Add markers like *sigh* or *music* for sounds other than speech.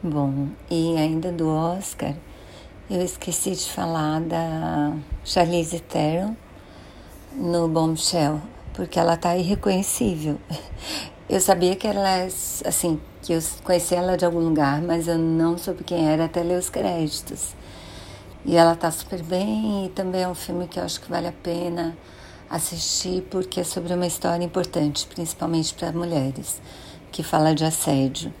Bom, e ainda do Oscar, eu esqueci de falar da Charlize Theron no Bombshell, porque ela tá irreconhecível. *laughs* Eu sabia que ela, é, assim, que eu conhecia ela de algum lugar, mas eu não soube quem era até ler os créditos. E ela tá super bem e também é um filme que eu acho que vale a pena assistir porque é sobre uma história importante, principalmente para mulheres, que fala de assédio.